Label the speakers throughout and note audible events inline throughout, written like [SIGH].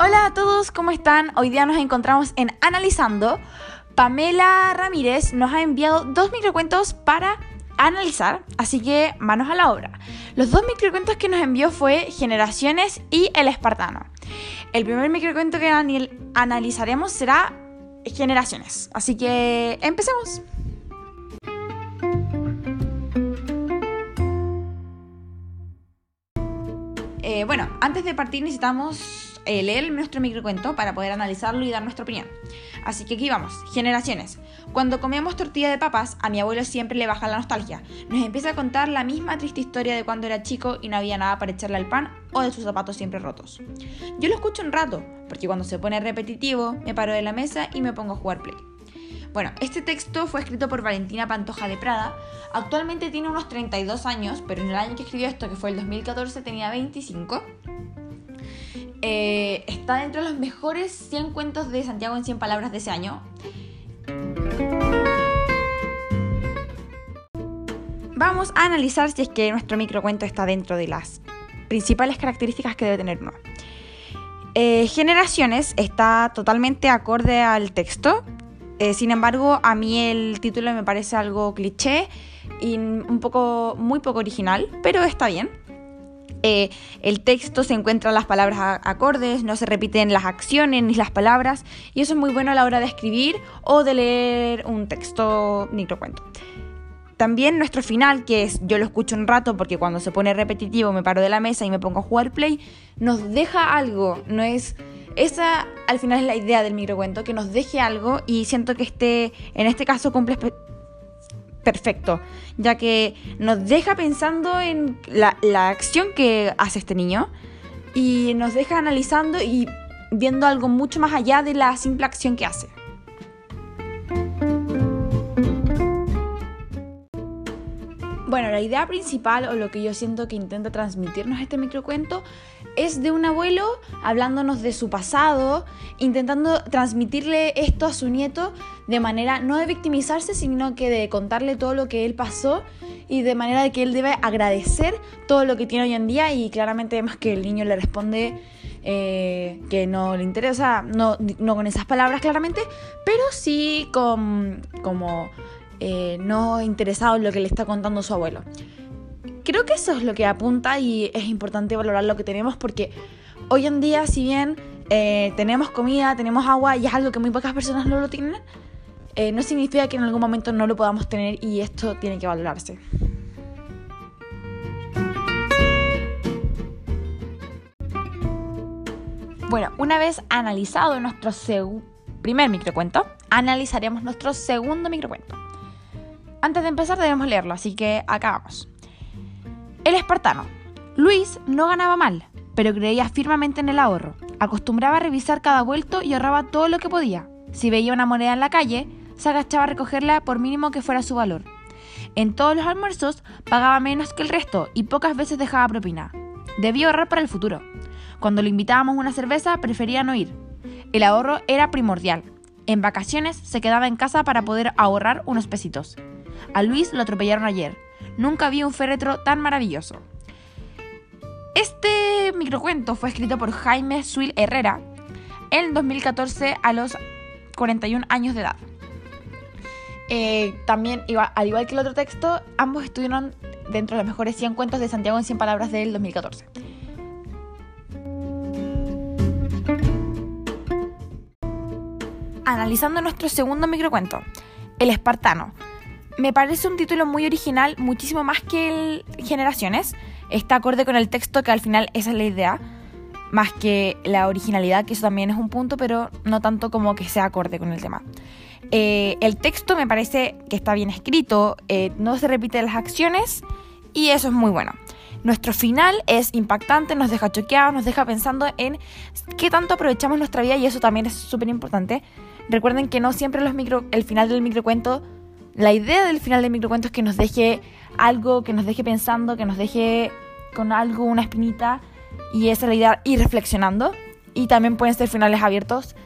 Speaker 1: Hola a todos, ¿cómo están? Hoy día nos encontramos en Analizando. Pamela Ramírez nos ha enviado dos microcuentos para analizar, así que manos a la obra. Los dos microcuentos que nos envió fue Generaciones y El Espartano. El primer microcuento que analizaremos será Generaciones, así que empecemos. Eh, bueno, antes de partir necesitamos eh, leer nuestro microcuento para poder analizarlo y dar nuestra opinión. Así que aquí vamos. Generaciones. Cuando comíamos tortilla de papas, a mi abuelo siempre le baja la nostalgia. Nos empieza a contar la misma triste historia de cuando era chico y no había nada para echarle al pan o de sus zapatos siempre rotos. Yo lo escucho un rato, porque cuando se pone repetitivo, me paro de la mesa y me pongo a jugar play. Bueno, este texto fue escrito por Valentina Pantoja de Prada. Actualmente tiene unos 32 años, pero en el año que escribió esto, que fue el 2014, tenía 25. Eh, está dentro de los mejores 100 cuentos de Santiago en 100 palabras de ese año. Vamos a analizar si es que nuestro microcuento está dentro de las principales características que debe tener uno. Eh, generaciones está totalmente acorde al texto, eh, sin embargo, a mí el título me parece algo cliché y un poco, muy poco original, pero está bien. Eh, el texto se encuentran las palabras acordes, no se repiten las acciones ni las palabras, y eso es muy bueno a la hora de escribir o de leer un texto microcuento. También nuestro final, que es yo lo escucho un rato porque cuando se pone repetitivo me paro de la mesa y me pongo a jugar play, nos deja algo, no es esa al final es la idea del microcuento, que nos deje algo y siento que este, en este caso cumple perfecto, ya que nos deja pensando en la, la acción que hace este niño y nos deja analizando y viendo algo mucho más allá de la simple acción que hace. Bueno, la idea principal o lo que yo siento que intenta transmitirnos este microcuento es de un abuelo hablándonos de su pasado, intentando transmitirle esto a su nieto de manera no de victimizarse, sino que de contarle todo lo que él pasó y de manera de que él debe agradecer todo lo que tiene hoy en día y claramente vemos que el niño le responde eh, que no le interesa, no, no con esas palabras claramente, pero sí con como eh, no interesado en lo que le está contando su abuelo. Creo que eso es lo que apunta y es importante valorar lo que tenemos porque hoy en día, si bien eh, tenemos comida, tenemos agua y es algo que muy pocas personas no lo tienen, eh, no significa que en algún momento no lo podamos tener y esto tiene que valorarse. Bueno, una vez analizado nuestro primer microcuento, analizaremos nuestro segundo microcuento. Antes de empezar debemos leerlo, así que acá vamos. El espartano. Luis no ganaba mal, pero creía firmemente en el ahorro. Acostumbraba a revisar cada vuelto y ahorraba todo lo que podía. Si veía una moneda en la calle, se agachaba a recogerla por mínimo que fuera su valor. En todos los almuerzos pagaba menos que el resto y pocas veces dejaba propina. Debía ahorrar para el futuro. Cuando le invitábamos una cerveza prefería no ir. El ahorro era primordial. En vacaciones se quedaba en casa para poder ahorrar unos pesitos. A Luis lo atropellaron ayer. Nunca vi un féretro tan maravilloso. Este microcuento fue escrito por Jaime Suil Herrera en 2014 a los 41 años de edad. Eh, también, al igual que el otro texto, ambos estuvieron dentro de los mejores 100 cuentos de Santiago en 100 palabras del 2014. Analizando nuestro segundo microcuento, El Espartano, me parece un título muy original, muchísimo más que el Generaciones. Está acorde con el texto, que al final esa es la idea, más que la originalidad, que eso también es un punto, pero no tanto como que sea acorde con el tema. Eh, el texto me parece que está bien escrito, eh, no se repiten las acciones y eso es muy bueno. Nuestro final es impactante, nos deja choqueados, nos deja pensando en qué tanto aprovechamos nuestra vida y eso también es súper importante. Recuerden que no siempre los micro, el final del microcuento la idea del final del microcuento es que nos deje algo, que nos deje pensando, que nos deje con algo, una espinita. Y esa es la idea, ir reflexionando. Y también pueden ser finales abiertos.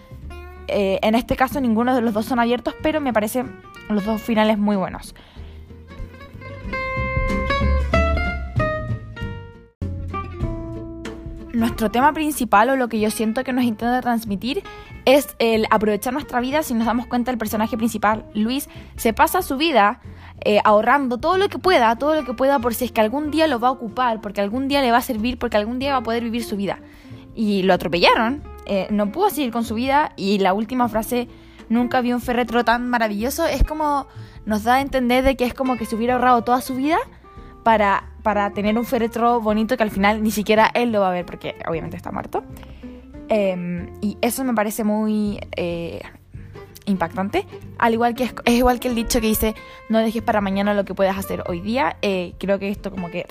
Speaker 1: Eh, en este caso ninguno de los dos son abiertos, pero me parecen los dos finales muy buenos. nuestro tema principal o lo que yo siento que nos intenta transmitir es el aprovechar nuestra vida si nos damos cuenta del personaje principal. Luis se pasa su vida eh, ahorrando todo lo que pueda, todo lo que pueda por si es que algún día lo va a ocupar, porque algún día le va a servir, porque algún día va a poder vivir su vida. Y lo atropellaron, eh, no pudo seguir con su vida y la última frase, nunca vi un ferretro tan maravilloso, es como nos da a entender de que es como que se hubiera ahorrado toda su vida para, para tener un féretro bonito que al final ni siquiera él lo va a ver porque obviamente está muerto. Em, y eso me parece muy eh, impactante. Al igual que es, igual que el dicho que dice no dejes para mañana lo que puedas hacer hoy día. Eh, creo que esto como que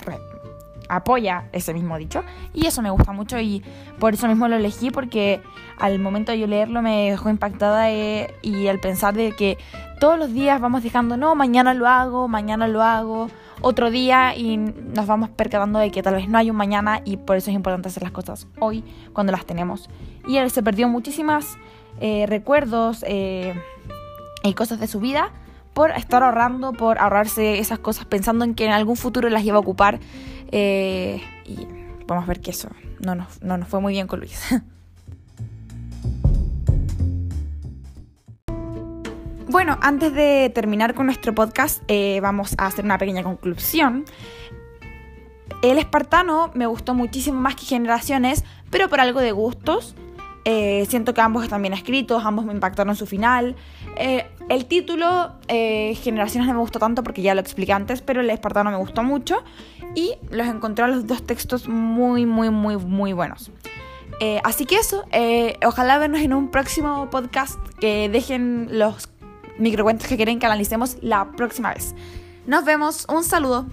Speaker 1: apoya ese mismo dicho. Y eso me gusta mucho y por eso mismo lo elegí porque al momento de yo leerlo me dejó impactada eh, y al pensar de que todos los días vamos dejando, no, mañana lo hago, mañana lo hago, otro día y nos vamos percatando de que tal vez no hay un mañana y por eso es importante hacer las cosas hoy cuando las tenemos. Y él se perdió muchísimas eh, recuerdos eh, y cosas de su vida por estar ahorrando, por ahorrarse esas cosas pensando en que en algún futuro las iba a ocupar. Eh, y vamos a ver que eso no nos, no nos fue muy bien con Luis. [LAUGHS] Bueno, antes de terminar con nuestro podcast, eh, vamos a hacer una pequeña conclusión. El espartano me gustó muchísimo más que Generaciones, pero por algo de gustos. Eh, siento que ambos están bien escritos, ambos me impactaron su final. Eh, el título, Generaciones no me gustó tanto porque ya lo expliqué antes, pero el espartano me gustó mucho y los encontré los dos textos muy, muy, muy, muy buenos. así que eso, ojalá vernos en un próximo podcast que dejen los microcuentos que quieren que analicemos la próxima vez. Nos vemos, un saludo.